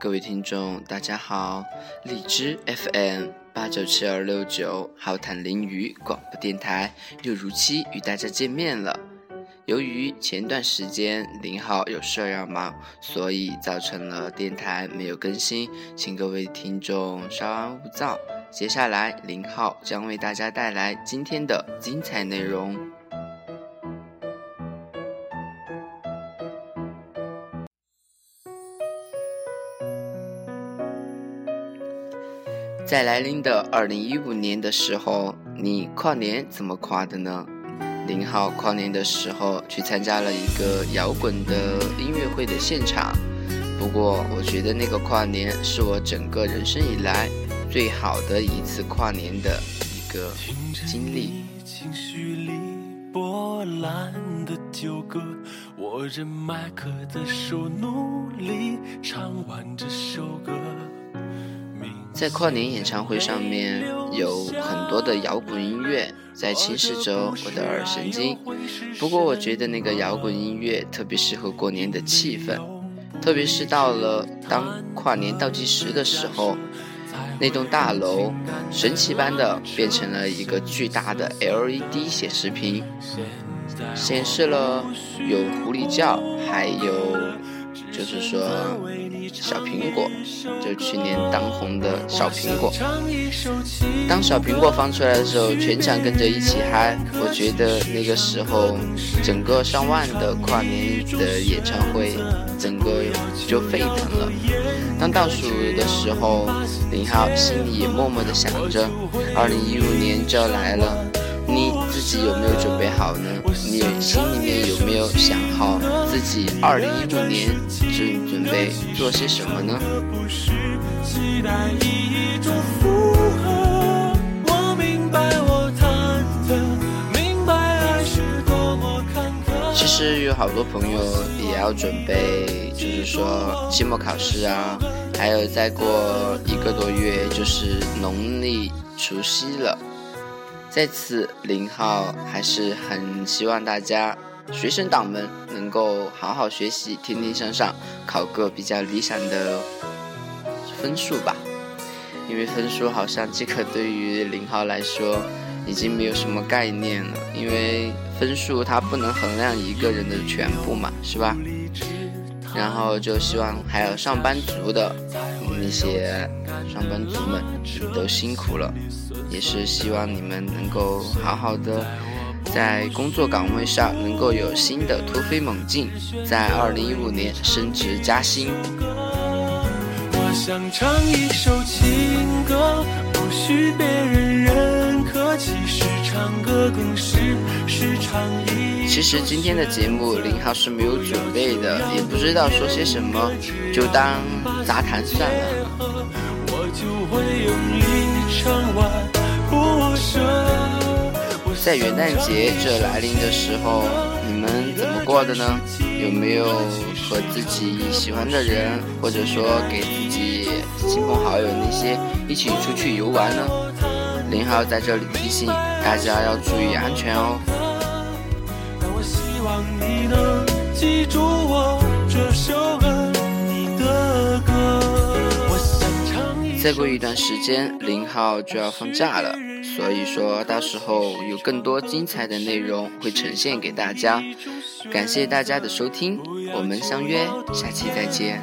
各位听众，大家好！荔枝 FM 八九七二六九浩谈淋雨广播电台又如期与大家见面了。由于前段时间林浩有事要忙，所以造成了电台没有更新，请各位听众稍安勿躁。接下来林浩将为大家带来今天的精彩内容。在来临的二零一五年的时候，你跨年怎么跨的呢？零号跨年的时候去参加了一个摇滚的音乐会的现场，不过我觉得那个跨年是我整个人生以来最好的一次跨年的一个经历。情绪里波澜的纠葛，握着麦克的手，努力唱完这首在跨年演唱会上面有很多的摇滚音乐在侵蚀着我的耳神经，不过我觉得那个摇滚音乐特别适合过年的气氛，特别是到了当跨年倒计时的时候，那栋大楼神奇般的变成了一个巨大的 LED 显示屏，显示了有狐狸叫，还有就是说。小苹果，就去年当红的小苹果。当小苹果放出来的时候，全场跟着一起嗨。我觉得那个时候，整个上万的跨年的演唱会，整个就沸腾了。当倒数的时候，林浩心里也默默的想着，二零一五年就要来了。自己有没有准备好呢？你心里面有没有想好自己二零一五年准准备做些什么呢？其实有好多朋友也要准备，就是说期末考试啊，还有再过一个多月就是农历除夕了。在此，林浩还是很希望大家学生党们能够好好学习，天天向上，考个比较理想的分数吧。因为分数好像这个对于林浩来说已经没有什么概念了，因为分数它不能衡量一个人的全部嘛，是吧？然后就希望还有上班族的一些上班族们都辛苦了，也是希望你们能够好好的在工作岗位上能够有新的突飞猛进，在二零一五年升职加薪。我想唱一首情歌，其实今天的节目林浩是没有准备的，也不知道说些什么，就当杂谈算了。在元旦节这来临的时候，你们怎么过的呢？有没有和自己喜欢的人，或者说给自己亲朋好友那些一起出去游玩呢？林浩在这里提醒大家要注意安全哦。你能记住我这首歌的再过一段时间，零号就要放假了，所以说到时候有更多精彩的内容会呈现给大家。感谢大家的收听，我们相约下期再见。